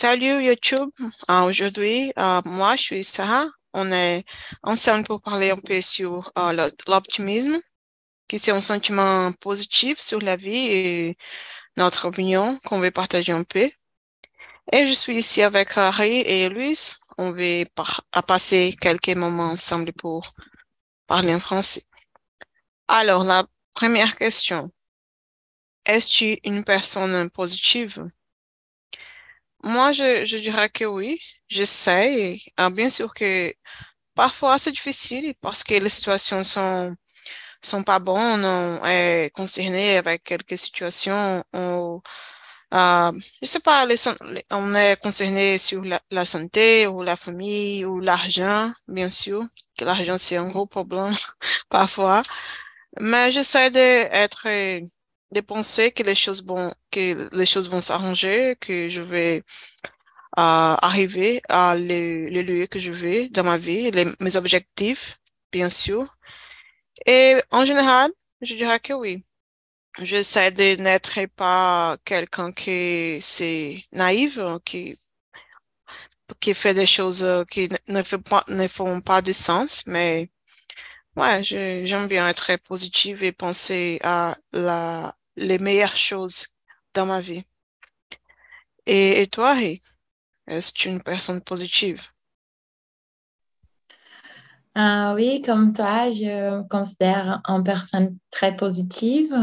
Salut YouTube. Euh, Aujourd'hui, euh, moi, je suis Sarah. On est ensemble pour parler un peu sur euh, l'optimisme, qui c'est un sentiment positif sur la vie et notre opinion qu'on veut partager un peu. Et je suis ici avec Harry et Luis. On va par- passer quelques moments ensemble pour parler en français. Alors, la première question. Es-tu une personne positive? Moi, je, dirais que oui, j'essaie. Ah, bien sûr que parfois c'est difficile parce que les situations sont, sont pas bonnes. On est concerné avec quelques situations. On, ah, je sais pas, les- on est concerné sur la, la santé ou la famille ou l'argent, bien sûr. Que l'argent, c'est un gros problème parfois. Mais j'essaie d'être, de penser que les choses vont, que les choses vont s'arranger, que je vais à arriver à les, les lieux que je veux dans ma vie, les- mes objectifs, bien sûr. Et en général, je dirais que oui. J'essaie de n'être pas quelqu'un qui c'est naïf, qui, qui fait des choses euh, qui ne fait pas, ne font pas de sens, mais ouais, j'aime bien être positive et penser à la, les meilleures choses dans ma vie. Et, toi, Harry, est-ce une personne positive? Ah oui, comme toi, je me considère une personne très positive.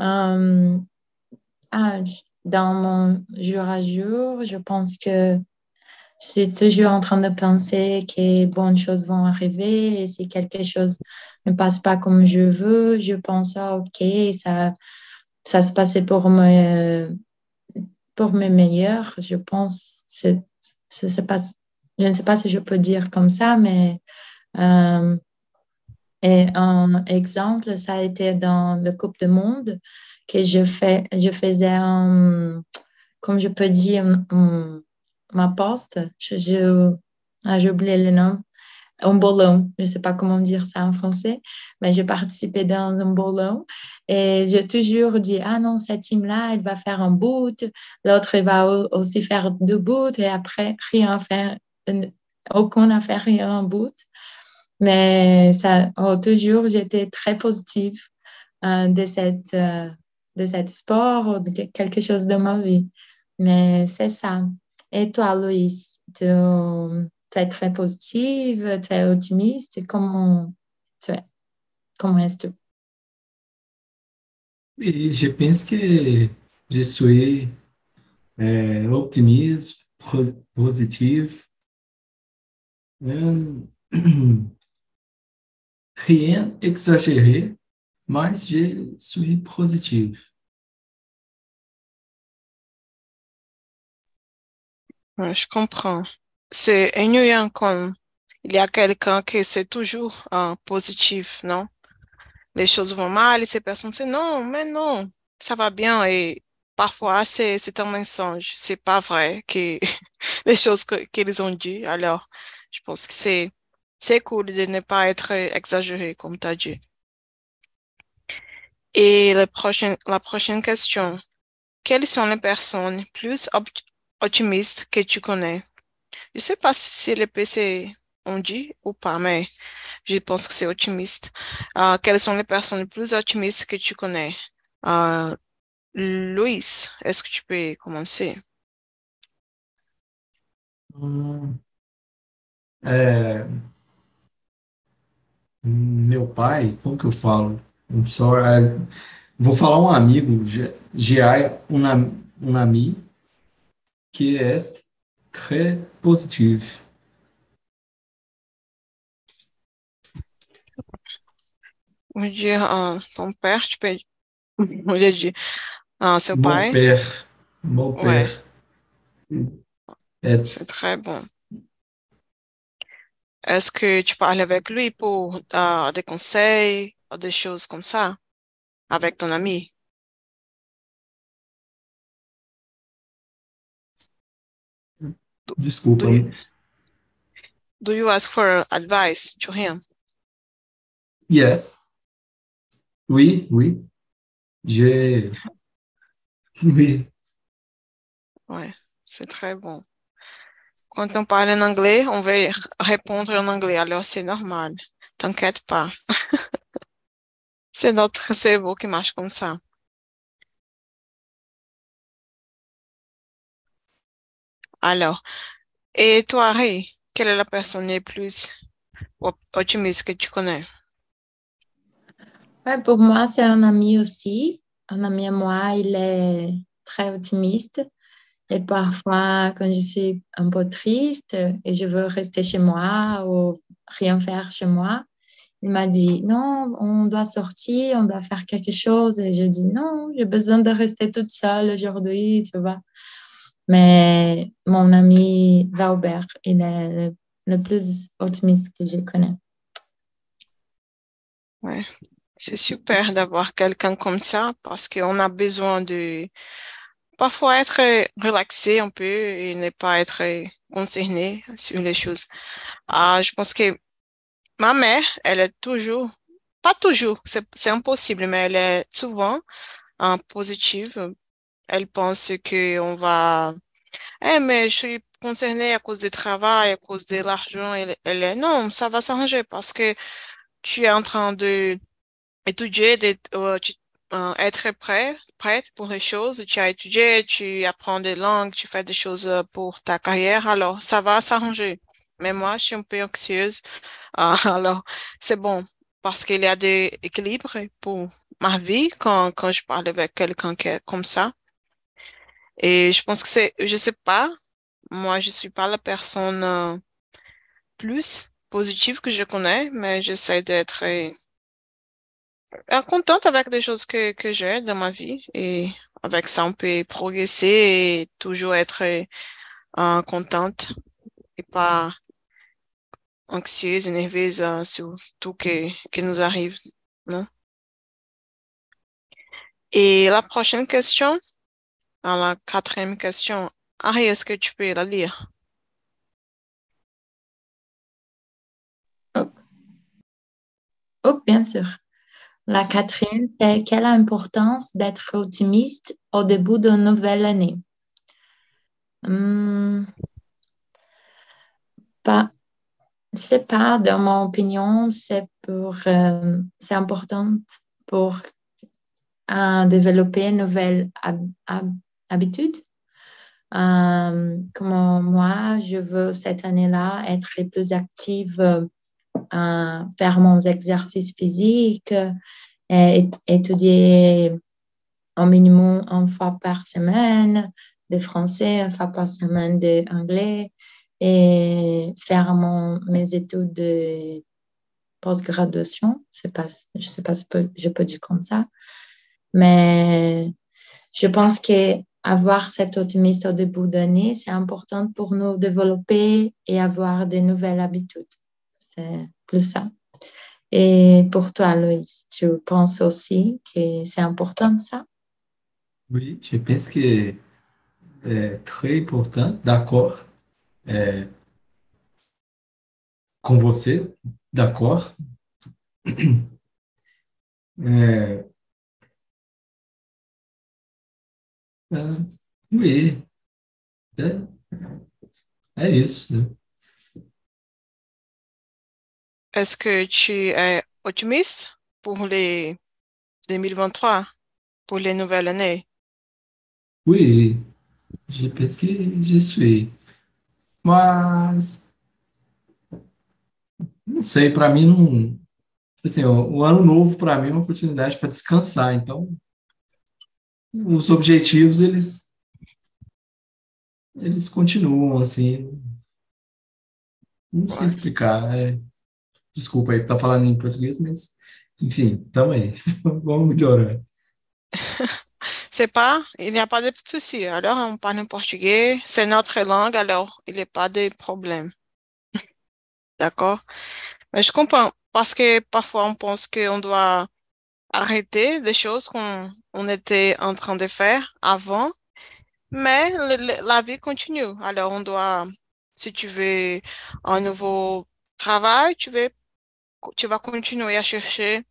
Euh, ah, dans mon jour à jour, je pense que je suis toujours en train de penser que bonnes choses vont arriver et si quelque chose ne passe pas comme je veux, je pense, ah, ok, ça, ça se passait pour me, pour mes meilleurs, je pense. Je ne sais pas si je peux dire comme ça, mais euh, et un exemple, ça a été dans le Coupe du Monde que je, fais, je faisais, un, comme je peux dire, ma poste. Je, je, ah, j'ai oublié le nom. Un ballon. Je ne sais pas comment dire ça en français, mais j'ai participé dans un ballon et j'ai toujours dit, ah non, cette team-là, elle va faire un boot, l'autre, va au- aussi faire deux boots et après, rien faire, aucun n'a fait rien en boot. Mais ça, oh, toujours, j'étais très positive euh, de cette, euh, de cet sport ou de quelque chose de ma vie. Mais c'est ça. Et toi, Louise, tu, tu es très positive, tu es optimiste. Comment tu es? Comment est-ce que Et je pense que je suis euh, optimiste, pro- positif. Euh, rien exagéré, mais je suis positif. Ouais, je comprends. C'est ennuyant quand il y a quelqu'un qui c'est toujours euh, positif, non? Les choses vont mal et ces personnes disent non, mais non, ça va bien et parfois c'est un mensonge, c'est pas vrai que les choses qu'ils ont dit. Alors, je pense que c'est cool de ne pas être exagéré comme tu as dit. Et la prochaine question, quelles sont les personnes plus opt- optimistes que tu connais? Je sais pas si si le PC on dit ou pas, mais je pense que c'est optimiste. Euh, quelles sont les personnes plus optimistes que tu connais? Euh, Louis, est-ce que tu peux commencer? Hum, é, meu pai, como que eu falo? I'm sorry, é, vou falar um amigo, é um, am- amigo que é très positif. On va dire euh, ton père, tu peux on va dire euh, seu Mon pai. père, mon père est c'est très bon. Est-ce que tu parles avec lui pour euh, des conseils, des choses comme ça, avec ton ami? Desculpa, do you, do you ask for advice to him? yes, oui, oui, j'ai, oui, Ouais, c'est très bon. Quand on parle en anglais, on va répondre en anglais, alors c'est normal. T'inquiète pas. c'est notre cerveau qui marche comme ça. Alors, et toi, Ray, quelle est la personne la plus optimiste que tu connais? Ouais, pour moi, c'est un ami aussi. Un ami à moi, il est très optimiste. Et parfois, quand je suis un peu triste et je veux rester chez moi ou rien faire chez moi, il m'a dit non, on doit sortir, on doit faire quelque chose. Et je dis non, j'ai besoin de rester toute seule aujourd'hui, tu vois. Mais mon ami Valbert, il est le, plus optimiste que je connais. Ouais, c'est super d'avoir quelqu'un comme ça parce qu'on a besoin de parfois être relaxé un peu et ne pas être concerné sur les choses. Ah, je pense que ma mère, elle est toujours, pas toujours, c'est impossible, mais elle est souvent en positive. Elle pense qu'on va, eh, mais je suis concernée à cause du travail, à cause de l'argent. Elle, elle non, ça va s'arranger parce que tu es en train de étudier, d'être, euh, euh, être prêt, prête pour les choses. Tu as étudié, tu apprends des langues, tu fais des choses euh, pour ta carrière, alors ça va s'arranger. Mais moi, je suis un peu anxieuse. alors, c'est bon parce qu'il y a des équilibres pour ma vie quand, quand je parle avec quelqu'un comme ça. Et je pense que c'est, je sais pas, moi, je suis pas la personne plus positive que je connais, mais j'essaie d'être euh, contente avec les choses que, que j'ai dans ma vie. Et avec ça, on peut progresser et toujours être euh, contente et pas anxieuse et nerveuse euh, sur tout que, qui nous arrive, non? Et la prochaine question, la quatrième question, Harry, est-ce que tu peux la lire? Oh, oh bien sûr. La quatrième, c'est quelle importance d'être optimiste au début d'une nouvelle année? Hmm. Pas, c'est pas, dans mon opinion, c'est pour, euh, c'est important pour euh, développer une nouvelle habitude. Euh, comme moi, je veux cette année-là être plus active faire mon exercice physique, étudier au minimum une fois par semaine de français, une fois par semaine d'anglais et faire mon, mes études de post-graduation. je ne sais pas si je peux dire comme ça, mais je pense que avoir cet optimisme au début d'année, c'est important pour nous développer et avoir de nouvelles habitudes. C'est plus ça. Et pour toi, Loïs, tu penses aussi que c'est important ça? Oui, je pense que é très important, d'accord, é, você, d'accord. É, é, é, é isso, né? Est-ce que tu es optimiste pour les 2023, pour les nouvelles années? Oui, je pense que je suis. Mas, não sei, para mim não. Assim, o, o ano novo para mim é uma oportunidade para descansar. Então, os objetivos eles eles continuam assim. Não sei explicar. É, Desculpa aí, tá falando em português, mas enfim, tamo aí. Vamos melhorar. C'est pas, il n'y a pas de souci. Alors, on parle en portugais, c'est notre langue, alors il n'y a pas de problème. D'accord? Mais je comprends, parce que parfois on pense qu'on doit arrêter des choses qu'on on était en train de faire avant, mais la vie continue. Alors, on doit, si tu veux un nouveau travail, tu veux tu vas continuer à chercher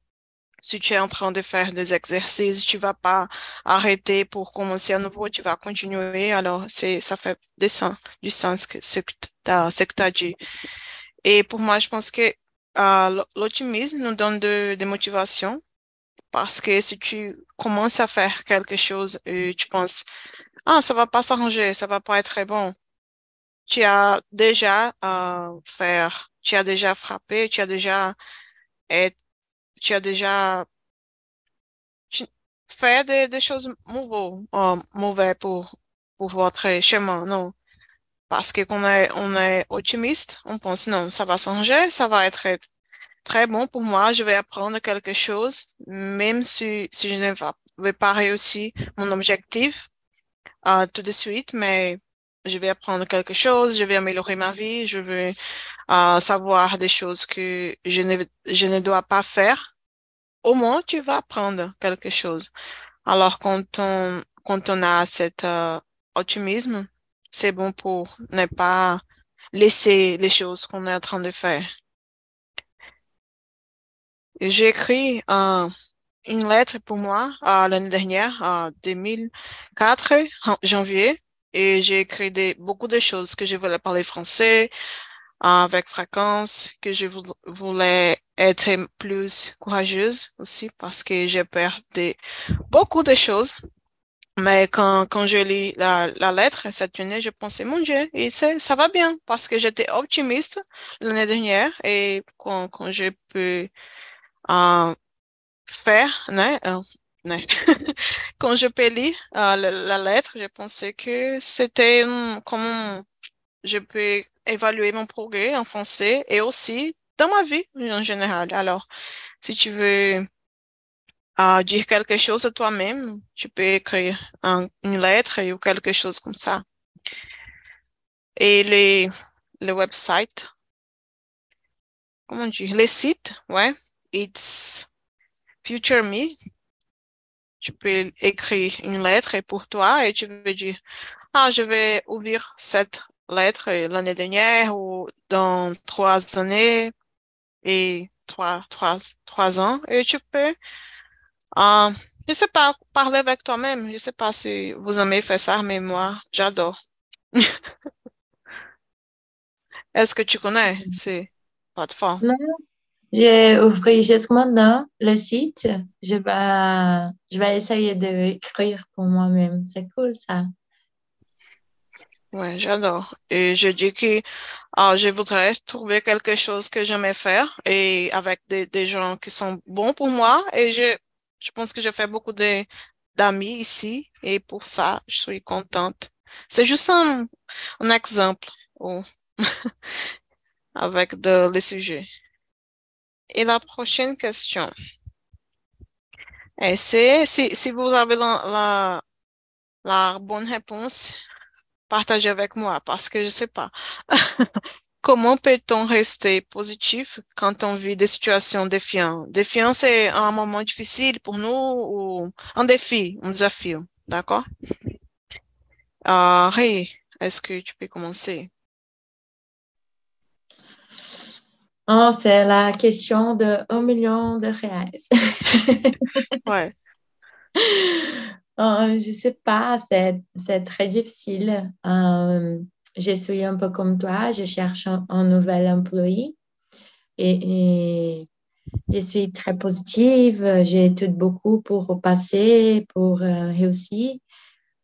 si tu es en train de faire des exercices, tu vas pas arrêter pour commencer à nouveau, tu vas continuer. Alors, ça fait du sens, du sens que ce que tu as, dit. Et pour moi, je pense que euh, l'optimisme nous donne de, de motivation parce que si tu commences à faire quelque chose et tu penses, ah, ça va pas s'arranger, ça va pas être bon, tu as déjà euh, faire, tu as déjà frappé, tu as déjà fait des, choses mauvaises, euh, mauvais pour, votre chemin, non? Parce que quand on est, on est optimiste, on pense non, ça va changer, ça va être très bon pour moi, je vais apprendre quelque chose, même si, je ne vais pas réussir mon objectif euh, tout de suite, mais je vais apprendre quelque chose, je vais améliorer ma vie, je vais euh, savoir des choses que je ne, je ne dois pas faire. Au moins, tu vas apprendre quelque chose. Alors, quand on, quand on a cet euh, optimisme, c'est bon pour ne pas laisser les choses qu'on est en train de faire. J'ai écrit euh, une lettre pour moi euh, l'année dernière, en 2004, janvier, et j'ai écrit des, beaucoup de choses que je voulais parler français euh, avec fréquence, que je voulais être plus courageuse aussi parce que j'ai perdu beaucoup de choses. Mais quand, quand je lis la, la lettre cette année, je pensais, mon Dieu, et ça va bien parce que j'étais optimiste l'année dernière et quand, quand je peux euh, faire, euh, quand je lire euh, la, lettre, je pensais que c'était comment je peux évaluer mon progrès en français et aussi dans ma vie en général. Alors, si tu veux euh, dire quelque chose à toi-même, tu peux écrire une lettre ou quelque chose comme ça. Et les, le website, comment dire, les sites, ouais, it's Future Me. Tu peux écrire une lettre pour toi et tu veux dire, ah, je vais ouvrir cette lettre l'année dernière ou dans trois années et trois, trois, trois ans et tu peux, euh, je sais pas, parler avec toi-même. Je sais pas si vous aimez faire ça, mais moi, j'adore. Est-ce que tu connais ces plateformes? Non, j'ai ouvert juste maintenant le site. Je vais, je vais essayer d'écrire pour moi-même. C'est cool ça. Ouais, j'adore. Et je dis que ah, je voudrais trouver quelque chose que j'aimais faire et avec des, des gens qui sont bons pour moi. Et je, je pense que je fais beaucoup d'amis ici et pour ça, je suis contente. C'est juste un, un exemple avec de, les. Et la prochaine question. c'est si, si vous avez la, la, bonne réponse, partagez avec moi parce que je ne sais pas. Comment peut-on rester positif quand on vit des situations défiantes? Défiant, c'est un moment difficile pour nous ou un défi, un défi, d'accord? Euh, est-ce que tu peux commencer? Oh, c'est la question de 1 million de reais. ouais. Oh, je sais pas, c'est très difficile. Euh, je suis un peu comme toi, je cherche un, nouvel employé et, je suis très positive, j'étudie beaucoup pour passer, pour euh, réussir.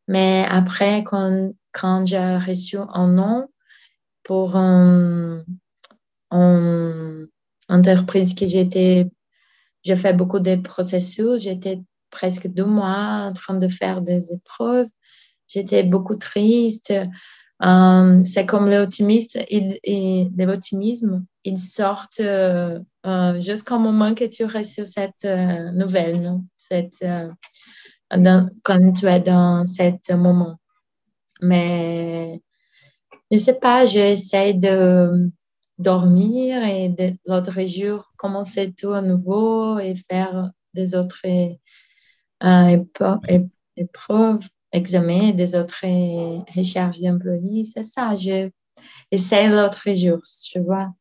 Mais après, quand, quand j'ai reçu un nom pour un, en entreprise que j'étais, j'ai fait beaucoup de processus, j'étais presque deux mois en train de faire des épreuves, j'étais beaucoup triste. Euh, c'est comme l'optimisme et l'optimisme, ils sortent euh, euh, jusqu'au moment que tu reçois cette nouvelle? Cette, quand tu es dans ce moment. Mais je sais pas, j'essaie de dormir et l'autre jour commencer tout à nouveau et faire des autres euh, épreuves, examens, des autres recherches d'employés. C'est ça, je essaie l'autre jour, tu vois.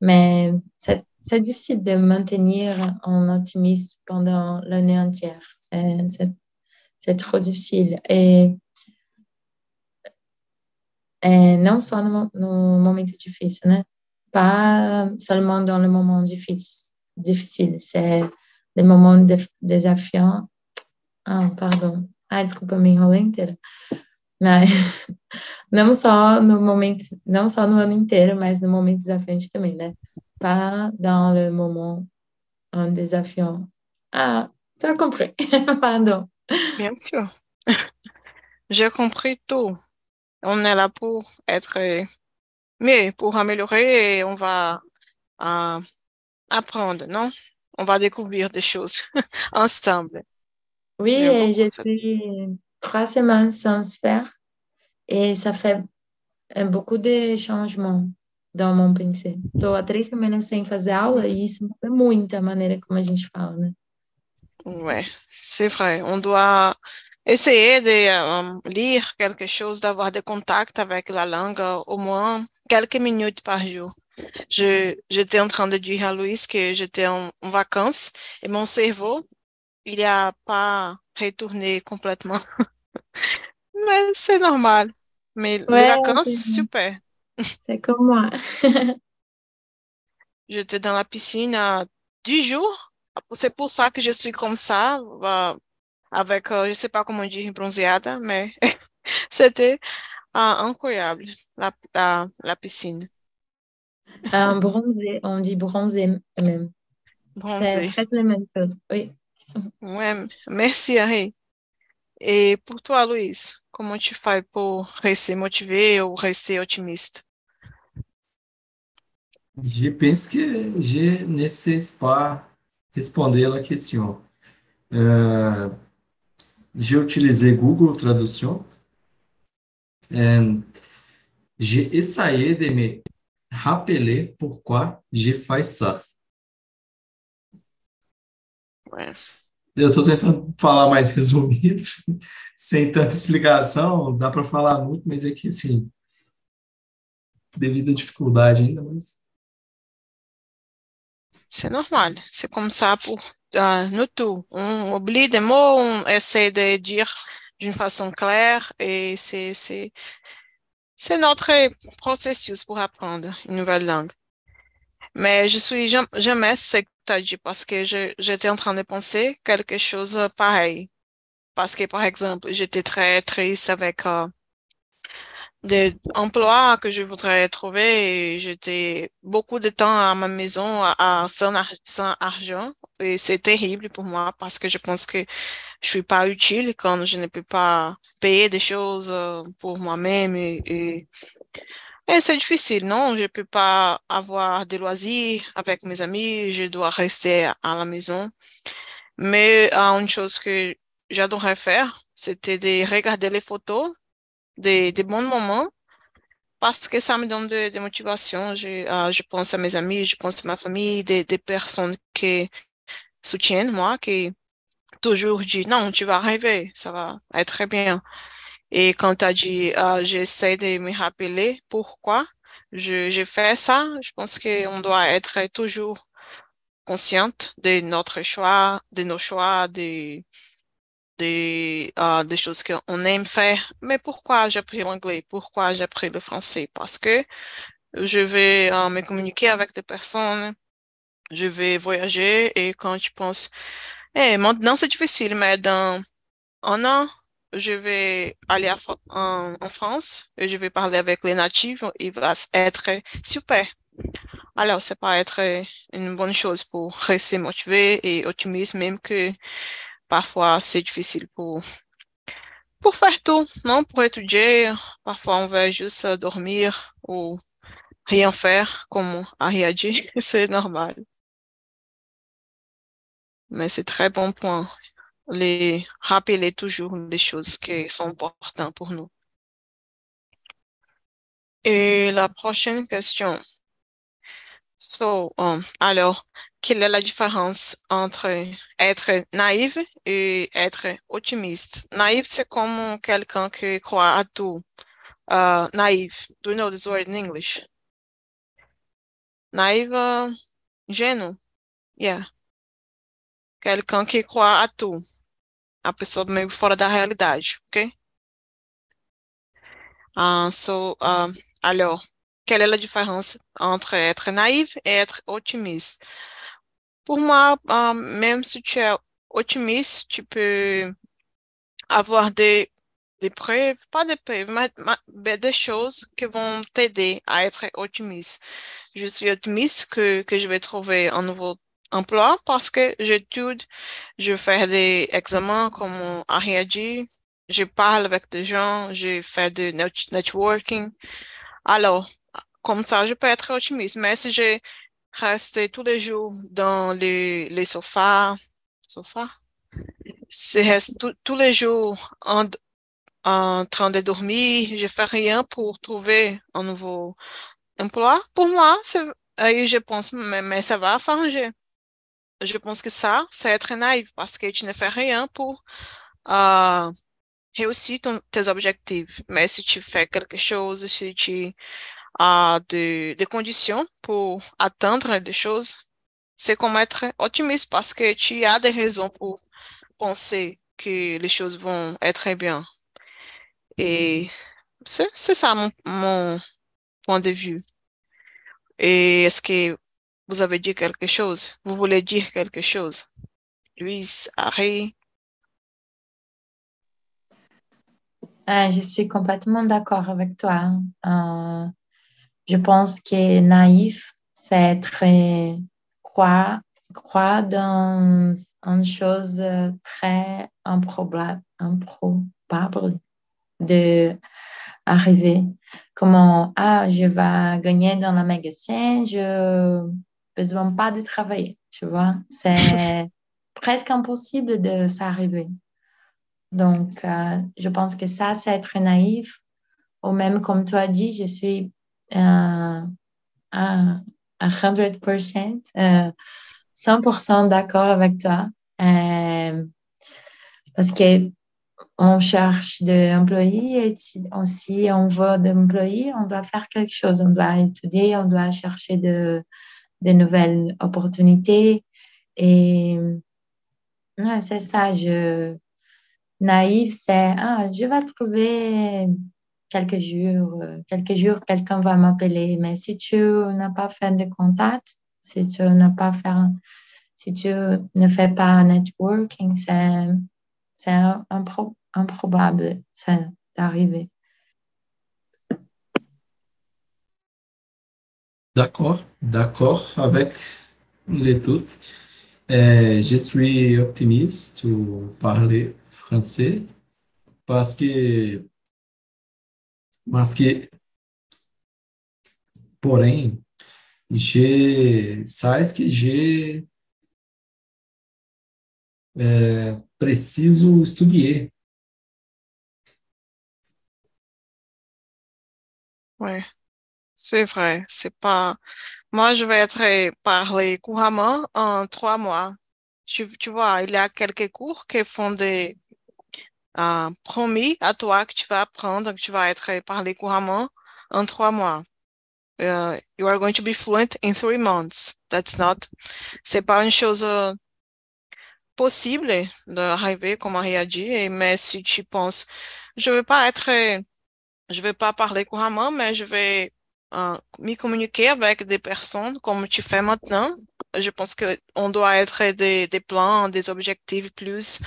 Mais c'est difficile de maintenir un optimiste pendant l'année entière. C'est trop difficile. Et, et non seulement dans nos moments difficiles, hein. Pas seulement dans les moments difficiles, c'est les moments désafiants. Ah, pardon. Ah, desculpa, me enrolei inteira. Mas, não só no momento, não só no ano inteiro, mas no momento desafiante também, né? Pas dans le moment un désafiant. Ah, tu as compris. Pardon. Bien sûr. J'ai compris tout. On est là pour être mieux, pour améliorer et on va euh, apprendre, non? On va découvrir des choses ensemble. Oui, j'ai fait trois semaines sans faire et ça fait beaucoup de changements dans mon pensée. Estou há três semanas sem fazer aula e isso muda muito a maneira como a gente fala, né? Ouais, c'est vrai. On doit essayer de um, lire quelque chose, d'avoir des contacts avec la langue au moins quelques minutes par jour. Je, j'étais en train de dire à Louise que j'étais en, en vacances et mon cerveau, il a pas retourné complètement. Mais c'est normal. Mais les vacances, c'est- super. C'est comme moi. J'étais dans la piscine à 10 jours. C'est pour ça que je suis comme ça, euh, avec, je sais pas comment dire, bronzeada, mais c'était ah, incroyable, la, la, la piscine. Un bronzé, on dit bronzé même. C'est Bronzée. presque la même chose. Oui. Ouais, merci, Harry. Et pour toi, Louise, comment tu fais pour rester motivé ou rester optimiste? Je pense que je ne sais pas responder la question. Euh, j'ai utilisé Google Traduction et j'ai essayé de me rappeler pourquoi je fais ça. Ouais. Eu estou tentando falar mais resumido, sem tanta explicação, dá para falar muito, mas é que assim, devido à dificuldade ainda, mas C'est normal, c'est comme ça pour euh, nous tous. On oublie des mots, on essaie de dire d'une façon claire et c'est, c'est, c'est notre processus pour apprendre une nouvelle langue. Mais je suis jam- jamais ce que tu as dit parce que je, j'étais en train de penser quelque chose pareil. Parce que, par exemple, j'étais très triste avec euh, des emplois que je voudrais trouver j'étais beaucoup de temps à ma maison à, sans, ar- sans argent et c'est terrible pour moi parce que je pense que je suis pas utile quand je ne peux pas payer des choses euh, pour moi-même et c'est difficile, non? Je peux pas avoir des loisirs avec mes amis, je dois rester à la maison. Mais euh, une chose que j'adorais faire, c'était de regarder les photos des, des bons moments parce que ça me donne de, de motivation. Je, euh, je pense à mes amis, je pense à ma famille, des, des personnes qui soutiennent moi, qui toujours disent non, tu vas arriver, ça va être très bien. Et quand tu as dit, euh, j'essaie de me rappeler pourquoi je, je fais ça, je pense qu'on doit être toujours consciente de notre choix, de nos choix, de, des, euh, des choses qu'on aime faire. Mais pourquoi j'ai appris l'anglais? Pourquoi j'ai appris le français? Parce que je vais euh, me communiquer avec des personnes, je vais voyager et quand je pense, eh, maintenant c'est difficile, mais dans un an, je vais aller en France et je vais parler avec les natifs, il va être super. Alors, ça peut être une bonne chose pour rester motivé et optimiste, même que parfois c'est difficile pour, faire tout, non? Pour étudier, parfois on veut juste dormir ou rien faire, comme Harry a dit, c'est normal. Mais c'est très bon point. Les rappeler toujours les choses qui sont importantes pour nous. Et la prochaine question. So, um, alors, quelle est la différence entre être naïf et être optimiste? Naïf, c'est comme quelqu'un qui croit à tout. Uh, naïf. Do you know this word in English? Naïf, uh, ingênuo. Yeah. Quelqu'un qui croit à tout. A pessoa meio fora da realidade, ok? Uh, so, uh, alors, quelle est la différence entre être naïf et être optimiste? Pour moi, même si tu es optimiste, tu peux avoir des, des preuves, pas des preuves, mais, des choses qui vont t'aider à être optimiste. Je suis optimiste que, que je vais trouver un nouveau emploi parce que j'étude, je fais des examens comme Harry a dit, je parle avec des gens, je fais du networking. Alors, comme ça, je peux être optimiste. Mais si je reste tous les jours dans les, les sofas, sofas, je reste tous les jours en, en train de dormir, je fais rien pour trouver un nouveau emploi, pour moi, aí je pense, mais, mais ça va s'arranger. Je pense que ça, c'est être naïf parce que tu ne fais rien pour uh, réussir tes objectifs. Mais si tu fais quelque chose, si tu as des de conditions pour atteindre des choses, c'est comme être optimiste parce que tu as des raisons pour penser que les choses vont être bien. Et c'est ça mon, point de vue. Et est-ce que vous avez dit quelque chose? Vous voulez dire quelque chose? Louise, Harry? Euh, je suis complètement d'accord avec toi. Euh, je pense que naïf, c'est très croire, croire dans une chose très improbable, improbable de arriver. Comment, ah, je vais gagner dans la magasin, je besoin pas de travailler, tu vois. C'est presque impossible de s'arriver. Donc, euh, je pense que ça, c'est être naïf. Ou même, comme tu as dit, je suis euh, à, 100%, 100% euh, d'accord avec toi. parce que on cherche des employés et aussi on veut des employés, on doit faire quelque chose, on doit étudier, on doit chercher de, de nouvelles opportunités. Et c'est ça, je, naïf, c'est ah, je vais trouver quelques jours, quelques jours, quelqu'un va m'appeler. Mais si tu n'as pas fait de contact, si tu n'as pas fait, si tu ne fais pas networking, c'est, c'est improbable d'arriver. D'accord, d'accord avec les toutes. Euh, je suis optimiste pour parler français parce que, mas que, porém, je sais que je é, preciso estudar. Ouais, c'est vrai. C'est pas. Moi, je vais être parler couramment en trois mois. Tu, tu vois, il y a quelques cours qui font des uh, promis à toi que tu vas apprendre, que tu vas être parler couramment en trois mois. Uh, you are going to be fluent in three months. That's not. C'est pas une chose uh, possible d'arriver, comme Marie a dit, mais si tu penses, je vais pas être, je vais pas parler couramment, mais je vais uh, me communiquer avec des personnes comme tu fais maintenant. Je pense que on doit être des, des plans, des objectifs plus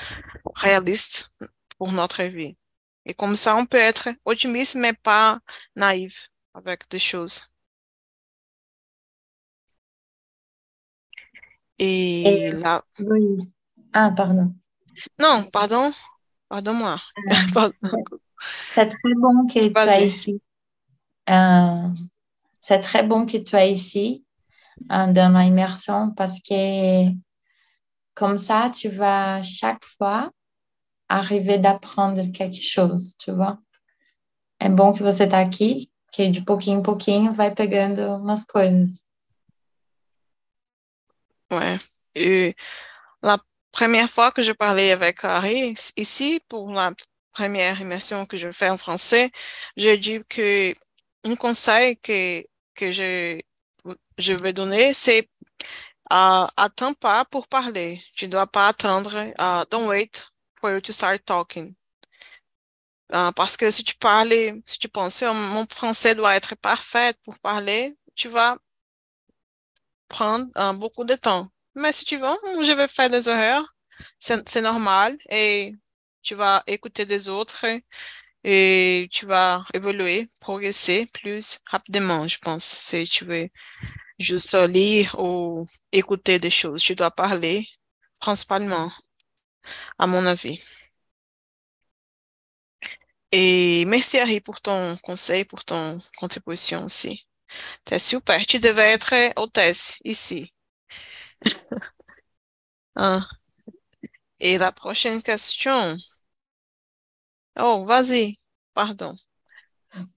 réalistes pour notre vie. Et comme ça, on peut être optimiste, mais pas naïf avec des choses. Et, là. Ah, pardon. Non, pardon. Pardon-moi. Euh, c'est très bon que tu sois ici. Euh, c'est très bon que tu sois ici euh, dans l'immersion parce que comme ça, tu vas chaque fois arriver d'apprendre quelque chose, tu vois. É bom que você está aqui, que de pouquinho em pouquinho vai pegando umas coisas. Ouais. Et la première fois que je parlais avec Harry, ici, pour la première immersion que je fais en français, j'ai dit que un conseil que, que je, je vais donner, c'est uh, attends pas pour parler. Tu dois pas attendre. Uh, don't wait for you to start talking. Uh, parce que si tu parles, si tu penses, oh, mon français doit être parfait pour parler, tu vas prendre uh, beaucoup de temps. Mais si tu veux, je vais faire des erreurs, c'est normal et tu vas écouter des autres et tu vas évoluer, progresser plus rapidement, je pense. Si tu veux juste lire ou écouter des choses, tu dois parler principalement, à mon avis. Et merci Harry pour ton conseil, pour ton contribution aussi. C'est super. Tu devais être hôtesse ici. ah. Et la prochaine question. Oh, vas-y, pardon.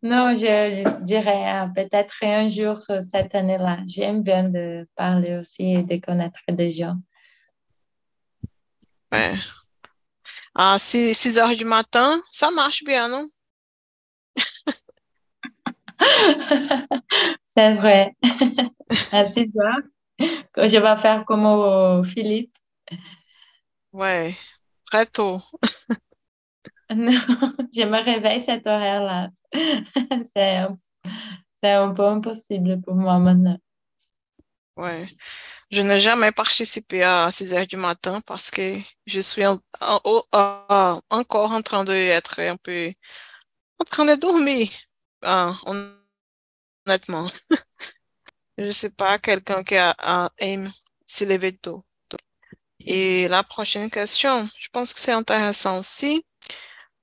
Non, je, dirais ah, peut-être un jour euh, cette année-là. J'aime bien de parler aussi et de connaître des gens. 6, heures du matin, ça marche bien, non? C'est vrai. À 6 heures, je vais faire comme Philippe. Ouais, très tôt. Non, je me réveille cet horaire-là. c'est, un, peu impossible pour moi maintenant. Ouais. Je n'ai jamais participé à 6 heures du matin parce que je suis encore en train d'être un peu en train de dormir. Ah, honnêtement. je ne sais pas quelqu'un qui aime se lever tôt. Et la prochaine question, je pense que c'est intéressant aussi.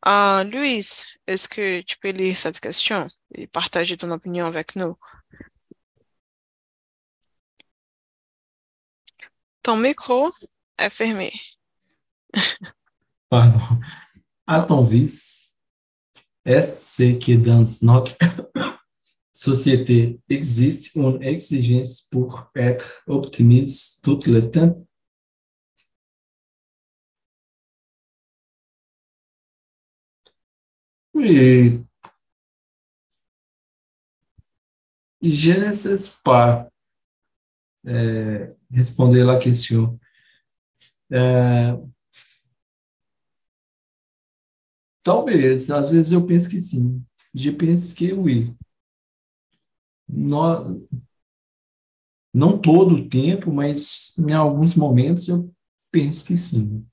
Uh, Louise, est-ce que tu peux lire cette question et partager ton opinion avec nous? Ton micro est fermé. Pardon. À ton vis, est-ce que dans notre société existe une exigence pour être optimiste tout le temps? Oui. Je ne sais pas é, responder a questão. É, talvez, às vezes eu penso que sim. Je penso que oui. Não, não todo o tempo, mas em alguns momentos eu penso que sim.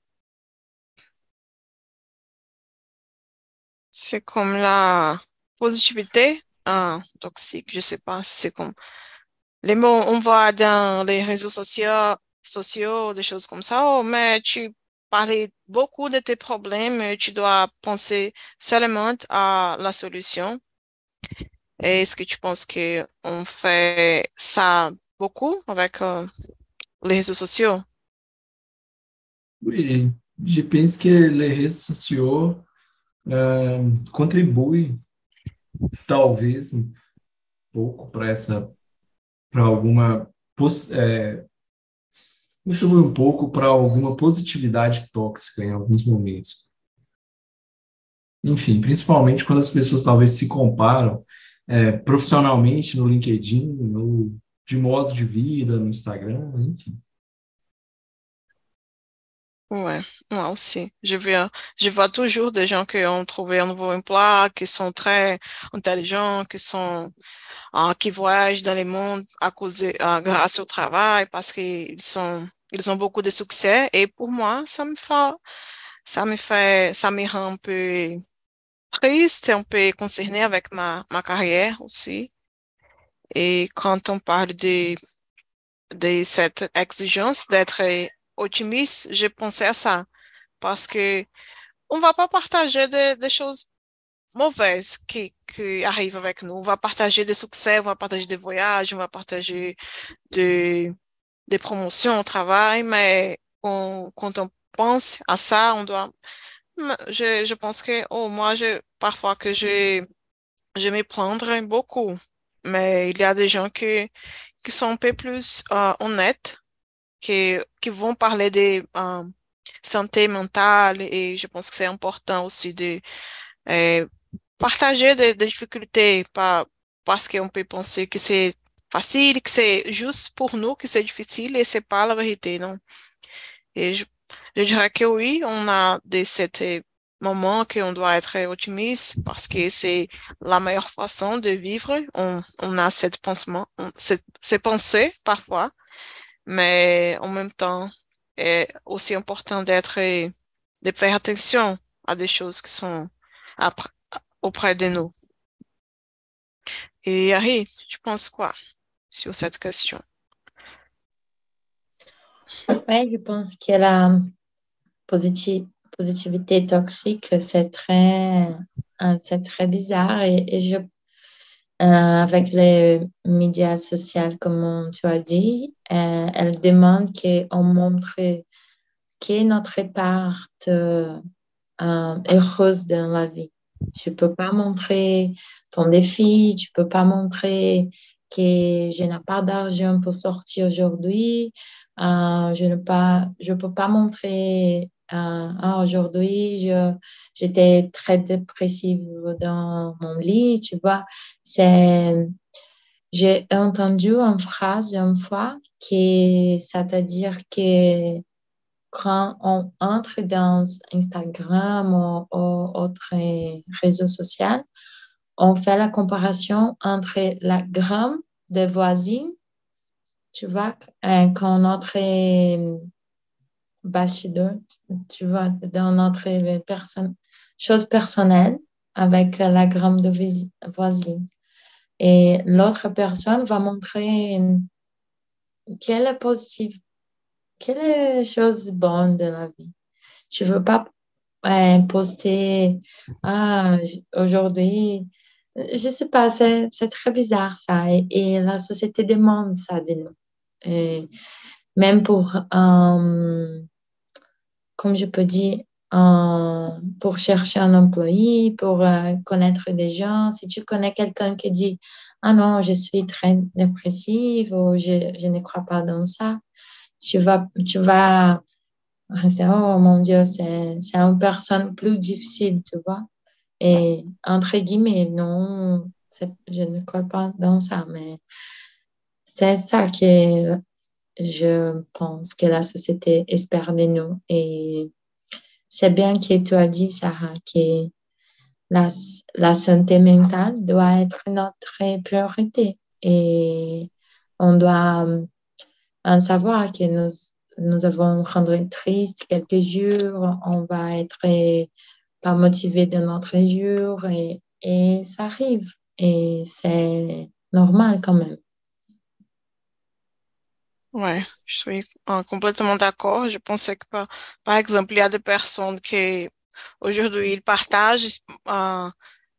C'est comme la positivité ah, toxique, je sais pas, c'est comme les mots, on voit dans les réseaux sociaux, sociaux, des choses comme ça, oh, mais tu parlais beaucoup de tes problèmes, tu dois penser seulement à la solution. Est-ce que tu penses qu'on fait ça beaucoup avec euh, les réseaux sociaux? Oui, je pense que les réseaux sociaux uh, contribui talvez um pouco para essa para alguma é, contribui um pouco para alguma positividade tóxica em alguns momentos. Enfim, principalmente quando as pessoas talvez se comparam é, profissionalmente no LinkedIn, ou de modo de vida, no Instagram, enfim. Ouais, moi aussi. Je vois, je vois toujours des gens qui ont trouvé un nouveau emploi, qui sont très intelligents, qui sont, uh, qui voyagent dans le monde à cause, uh, grâce au travail, parce qu'ils sont, ils ont beaucoup de succès. Et pour moi, ça me fait, ça me fait, ça me rend un peu triste, un peu concerné avec ma, ma carrière aussi. Et quand on parle de, de cette exigence d'être otimiste, j'ai pensé à ça. Parce que on va pas partager des, choses mauvaises qui, qui arrivent avec nous. On va partager des succès, on va partager des voyages, on va partager des, des promotions au travail, mais quand on pense à ça, on doit... Je, je pense que, oh, moi, je, parfois que je, je me prendre beaucoup, mais il y a des gens qui, qui sont un peu plus euh, honnêtes que, que vão parler de um, santé mentale et je pense que c'est important aussi de partager des, difficultés parce qu'on peut penser que c'est facile, que c'est juste pour nous que c'est difficile et c'est pas la vérité, non? Et je, dirais que oui, on a des certains moments qu'on doit être optimiste parce que c'est la meilleure façon de vivre. On, on a cette pensement, ces pensées parfois, mais en même temps, est aussi important d'être, de faire attention à des choses qui sont auprès de nous. Et Harry, tu penses quoi sur cette question? Oui, je pense que la positivité toxique, c'est très, très bizarre et, je, euh, avec les médias sociaux, comme tu as dit, euh, elle demande qu'on montre qui est notre part heureuse dans la vie. Tu peux pas montrer ton défi, tu peux pas montrer que je n'ai pas d'argent pour sortir aujourd'hui, euh, je ne peux pas montrer euh, ah, aujourd'hui j'étais très dépressive dans mon lit, tu vois. J'ai entendu une phrase une fois qui c'est-à-dire que quand on entre dans Instagram ou, autre réseau social, on fait la comparaison entre la gramme des voisines, tu vois, euh, quand notre bachelor, tu vois, dans notre chose personnelle avec la gramme de voisine. Et l'autre personne va montrer quelle est positive quelle est chose bonne de la vie? Je ne veux pas euh, poster ah, aujourd'hui. Je ne sais pas, c'est très bizarre ça. Et, la société demande ça de nous. même pour, euh, comme je peux dire, euh, pour chercher un employé, pour connaître des gens. Si tu connais quelqu'un qui dit Ah non, je suis très dépressive ou je, je ne crois pas dans ça, tu vas, tu vas rester, oh mon Dieu, c'est, une personne plus difficile, tu vois. Et entre guillemets, non, je ne crois pas dans ça, mais c'est ça que je pense que la société espère de nous. Et c'est bien que tu as dit, Sarah, que la, la santé mentale doit être notre priorité. Et on doit en savoir que nous, nous avons rendre triste quelques jours, on va être pas motivé de notre jour et, et ça arrive et c'est normal quand même. Ouais, je suis euh, complètement d'accord. Je pensais que, par, par, exemple, il y a des personnes qui, aujourd'hui, partagent euh,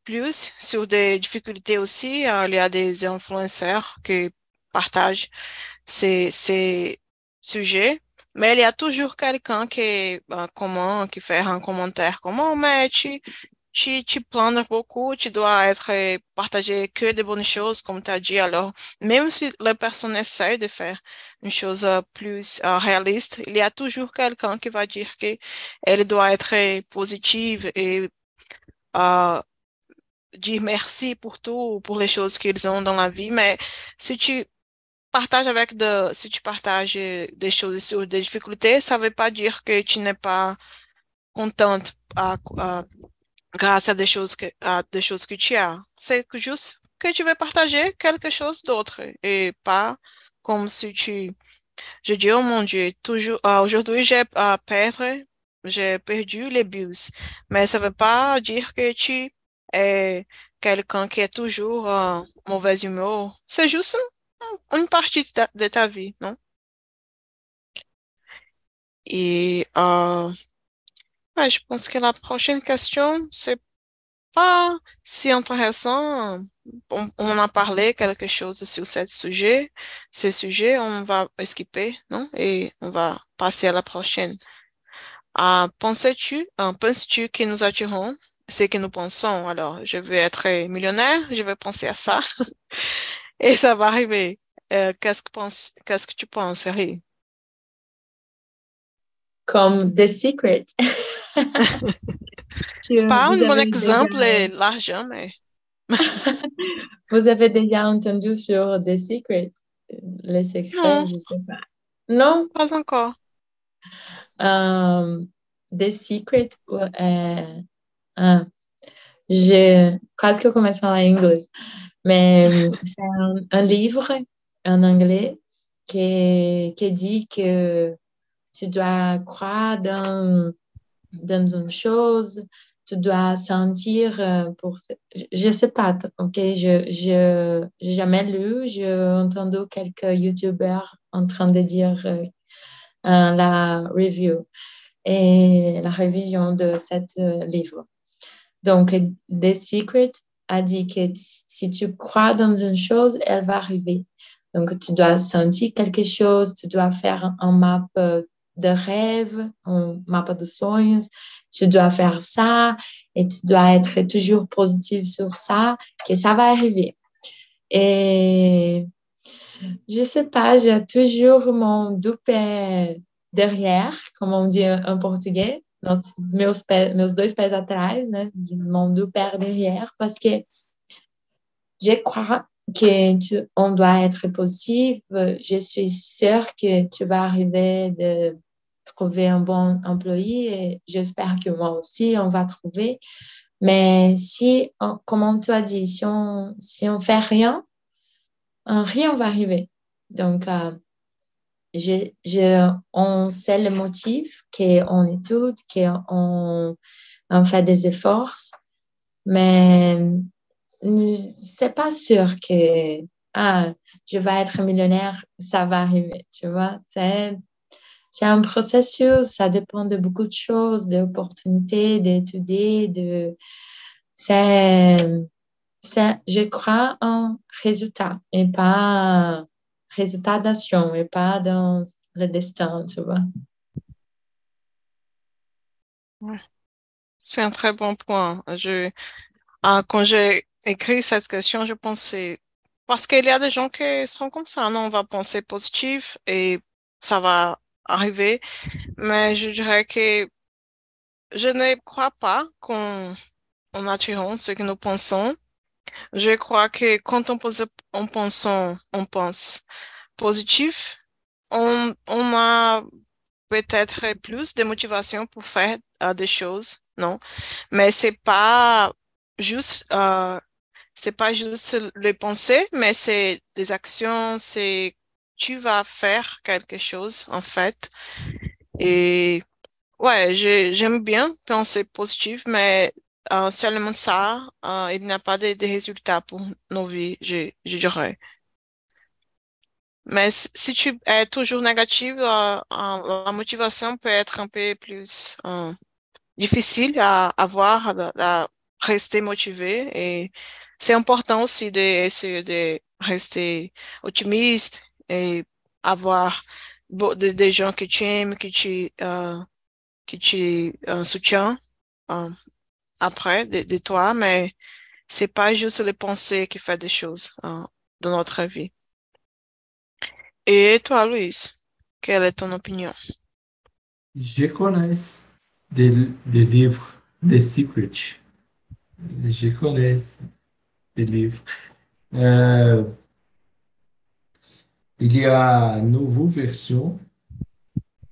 plus sur des difficultés aussi. Euh, il y a des influenceurs qui partagent ces, ces sujets, mais il y a toujours quelqu'un qui, ben, comment, qui fait un commentaire comment, mais tu, tu, tu planes beaucoup, tu dois être partager que des bonnes choses, comme tu as dit. Alors, même si la personne essaie de faire une chose euh, plus uh, réaliste, il y a toujours quelqu'un qui va dire qu'elle doit être positive et uh, dire merci pour tout, pour les choses qu'ils ont dans la vie. Mais si tu partage avec de, si tu partages des choses sur des difficultés, ça ne veut pas dire que tu n'es pas contente choses que tu as. C'est juste que tu veux partager quelque chose d'autre et pas comme si tu, je dis, oh mon Dieu, toujours, uh, aujourd'hui j'ai uh, perdu, j'ai perdu les bus, mais ça ne veut pas dire que tu es quelqu'un qui est toujours en mauvaise humeur. C'est juste une partie de ta, de ta vie, non? Et euh, ouais, je pense que la prochaine question, c'est pas si intéressant. On, on, a parlé quelque chose sur ce sujet. Ce sujet, on va skipper, non? Et on va passer à la prochaine. Euh, Penses-tu, euh, penses-tu que nous attirons ce que nous pensons? Alors, je vais être millionnaire, je vais penser à ça. Et ça va arriver. Euh, qu'est-ce, que penses, qu'est-ce que tu penses, Harry? Comme The Secret. Pas un bon exemple, déjà... l'argent, mais Vous avez déjà entendu sur The Secret, les secrets, Non. je sais pas. Non? Pas encore. Euh, The Secret, euh, j'ai presque commencé en anglais, mais euh, c'est un, un livre en anglais qui, qui dit que tu dois croire dans, dans une chose, tu dois sentir euh, pour... Je je sais pas, ok, je, j'ai jamais lu, j'ai entendu quelques YouTubers en train de dire euh, euh, la review et la révision de ce livre. Donc, The Secret a dit que si tu crois dans une chose, elle va arriver. Donc, tu dois sentir quelque chose, tu dois faire un map de rêve, un map de sonhos, tu dois faire ça et tu dois être toujours positif sur ça, que ça va arriver. Et je sais pas, j'ai toujours mon doute derrière, comme on dit en português, nos, meus, pés, meus dois? Mon doute derrière, parce que je crois que on doit être positif. Je suis sûre que tu vas arriver de trouver un bon employé et j'espère que moi aussi, on va trouver. Mais si, on- comme tu as dit, si on si on fait rien, rien va arriver. Donc, euh, je, je, on sait le motif, qu'on étude, qu'on on fait des efforts, mais c'est pas sûr que ah, je vais être millionnaire, ça va arriver, tu vois. C'est, c'est un processus, ça dépend de beaucoup de choses, d'opportunités, d'étudier, de... C'est, je crois en résultat et pas résultat d'action et pas dans le destin, tu vois. C'est un très bon point. Je, ah, quand j'ai écrit cette question, je pensais, parce qu'il y a des gens qui sont comme ça, non, on va penser positif et ça va arriver, mais je dirais que je ne crois pas qu'on en attirant ce que nous pensons. Je crois que quand on pense, on pense, positif, on, on a peut-être plus de motivation pour faire euh, des choses, non? Mais c'est pas juste, euh, c'est pas juste les pensées, mais c'est des actions, c'est tu vas faire quelque chose en fait. Et ouais, j'ai- j'aime bien penser positif, mais euh, seulement ça, euh, il n'y a pas de, de résultats pour nos vies, je, dirais. Mais si tu es toujours négative, euh, euh, la motivation peut être un peu plus difficile à avoir, à rester motivé. Et c'est important aussi d'essayer de rester optimiste et avoir des des gens qui tu, euh, qui tu euh, soutiennent euh, après de, toi, mais c'est pas juste les pensées qui font des choses euh, dans notre vie. Et toi, Luis, quelle est ton opinion? Je connais des, des livres The Secret. Je connais des livres. Euh, il y a une nouvelle version,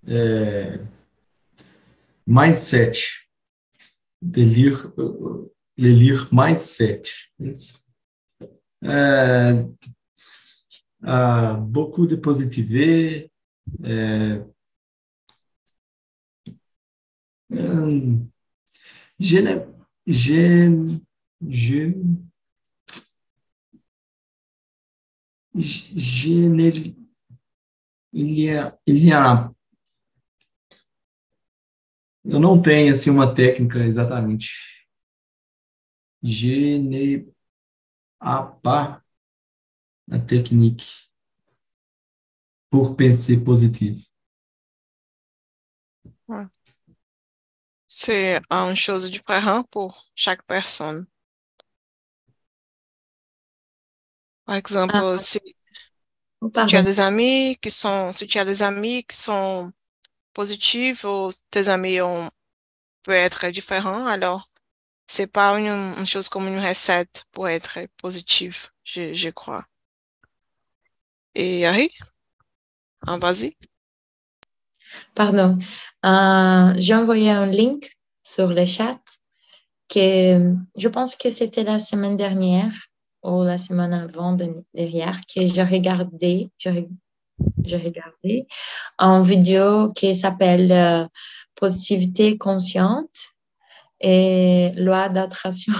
euh, Mindset, de lire, euh, le lire Mindset. Euh, ah, beaucoup de positivé. euh, je je, je, je ne, il y a, il y a, eu não tenho assim uma técnica exatamente. Je n'ai pas la technique pour penser positif. C'est une chose différente pour chaque personne. Par exemple, Ah, si oh, tu as des amis qui sont, si tu as des amis qui sont positifs ou tes amis ont, peut être différents, alors c'est pas une, une, chose comme une recette pour être positive, je, je crois. Et Harry, en vas-y. Pardon. Euh, J'ai envoyé un link sur le chat que je pense que c'était la semaine dernière ou la semaine avant derrière que j'ai regardé, j'ai regardé une vidéo qui s'appelle euh, Positivité consciente et loi d'attraction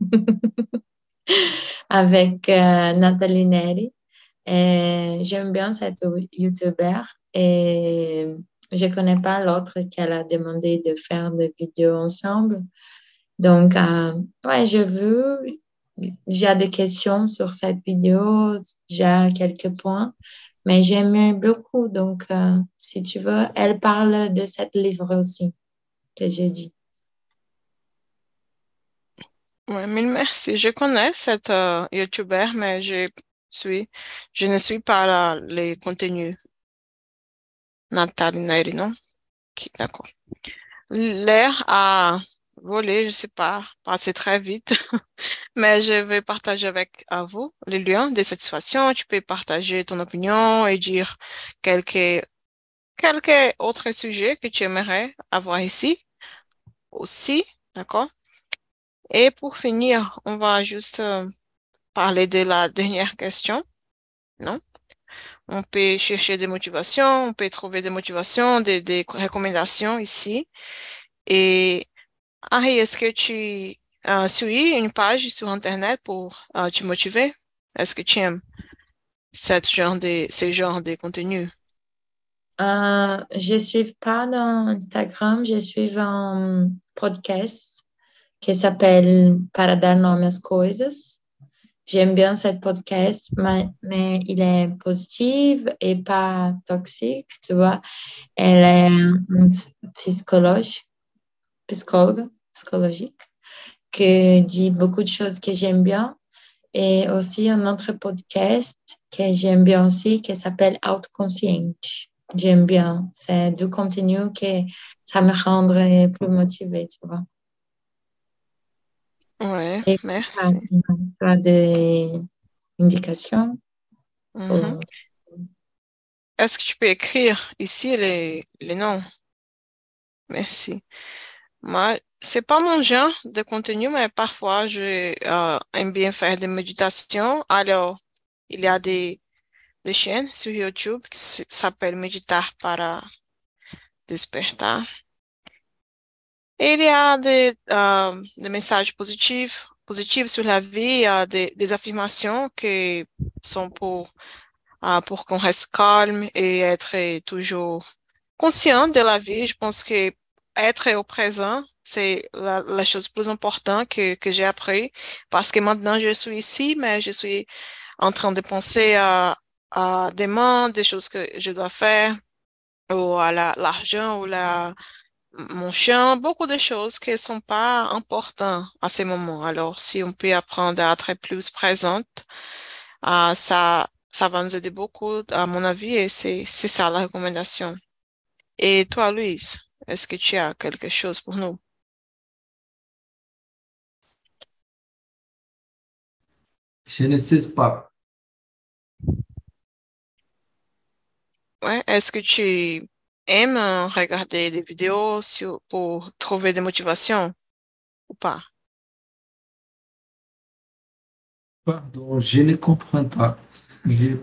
avec euh, Nathalie Neri. J'aime bien cette YouTuber et je ne connais pas l'autre qu'elle a demandé de faire des vidéos ensemble. Donc, euh, ouais, je veux, j'ai des questions sur cette vidéo, j'ai quelques points, mais j'aime beaucoup. Donc, euh, si tu veux, elle parle de cette livre aussi que j'ai dit. Oui, mille merci. Je connais cette euh, YouTuber, mais je suis, je ne suis pas les contenus. Nathalie Neri, non? D'accord. L'air a volé, je sais pas, passer très vite, mais je vais partager avec vous les liens de cette situation. Tu peux partager ton opinion et dire quelques, quelques autres sujets que tu aimerais avoir ici aussi, d'accord? Et pour finir, on va juste euh, parler de la dernière question, non? On peut chercher des motivations, on peut trouver des motivations, des, des recommandations ici. Et Harry, est-ce que tu uh, suis une page sur Internet pour uh, te motiver? Est-ce que tu aimes de, ce genre de contenu? Euh, je ne suis pas dans Instagram, je suis un podcast qui s'appelle Para dar nome às coisas. J'aime bien ce podcast, mais, mais, il est positif et pas toxique, tu vois. Elle est une psychologue psychologue, psychologique, qui dit beaucoup de choses que j'aime bien. Et aussi un autre podcast que j'aime bien aussi, qui s'appelle Outconscient. J'aime bien. C'est du contenu que ça me rendrait plus motivée, tu vois. Ouais, Et merci. Tu as des indications? Mhm. Est-ce que tu peux écrire ici les, les noms? Merci. Moi, c'est pas mon genre de contenu, mais parfois, je euh, aime bien faire des méditations. Alors, il y a des, des chaînes sur YouTube qui s'appellent Meditar para Despertar. Et il y a des, euh, des messages positifs, positifs sur la vie, euh, des, des affirmations qui sont pour, euh, pour qu'on reste calme et être toujours conscient de la vie. Je pense que être au présent, c'est la, la, chose plus importante que, que j'ai appris parce que maintenant je suis ici, mais je suis en train de penser à, à demandes, des choses que je dois faire, ou à l'argent, ou la, mon chien, beaucoup de choses qui ne sont pas importantes à ces moments. Alors, si on peut apprendre à être plus présente, euh, ça, ça va nous aider beaucoup, à mon avis, et c'est ça la recommandation. Et toi, Louise? Est-ce que tu as quelque chose pour nous? Je ne sais pas. Ouais, est-ce que tu aimes regarder des vidéos sur, pour trouver des motivations ou pas? Pardon, je ne comprends pas. Je...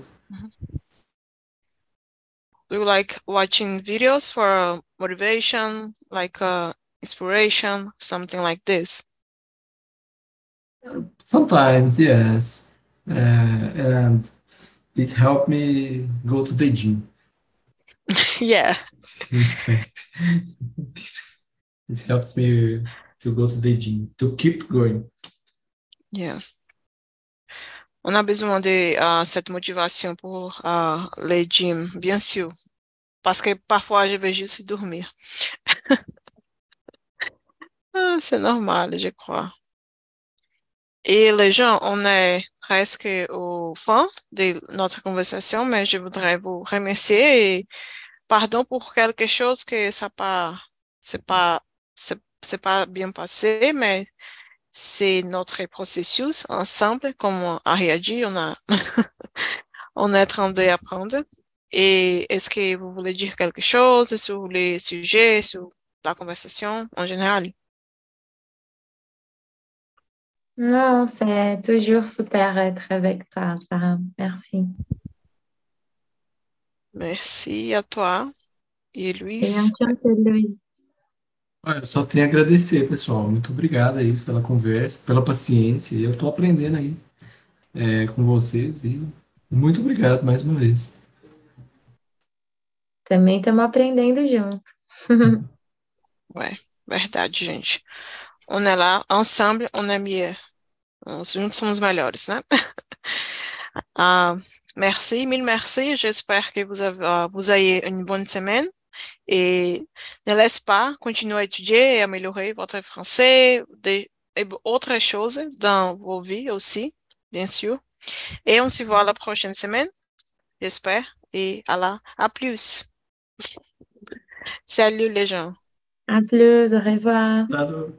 Do you like watching videos for motivation, like uh, inspiration, something like this? Sometimes, yes. Uh, and this helped me go to the gym. yeah. In fact, this, this helps me to go to the gym, to keep going. Yeah. On a besoin de uh, cette motivation pour uh, les gyms, bien sûr. Parce que parfois, je vais juste dormir. ah, c'est normal, je crois. Et les gens, on est presque au fond de notre conversation, mais je voudrais vous remercier et pardon pour quelque chose que ça pas, c'est pas, c'est pas bien passé, mais c'est notre processus ensemble, comme on a réagi, on a, on est en train d'apprendre. Et est-ce que vous voulez dire quelque chose sur les sujets, sur la conversation en général? Non, c'est toujours super être avec toi, Sarah. Merci. Merci à toi. E Luiz? Olha, só tenho a agradecer, pessoal. Muito obrigado aí pela conversa, pela paciência. Eu estou aprendendo aí é, com vocês e muito obrigado mais uma vez. Também estamos aprendendo junto. Ué, verdade, gente. On est là, ensemble, on est mieux. Juntos somos melhores, né? ah, merci, mille merci. J'espère que vous avez, uh, vous avez une bonne semaine. Et ne laisse pas continuer à étudier et améliorer votre français, des, et autres choses dans vos vies aussi, bien sûr. Et on se voit la prochaine semaine, j'espère. Et à la, à plus. Salut les gens. À plus, au revoir. Salut.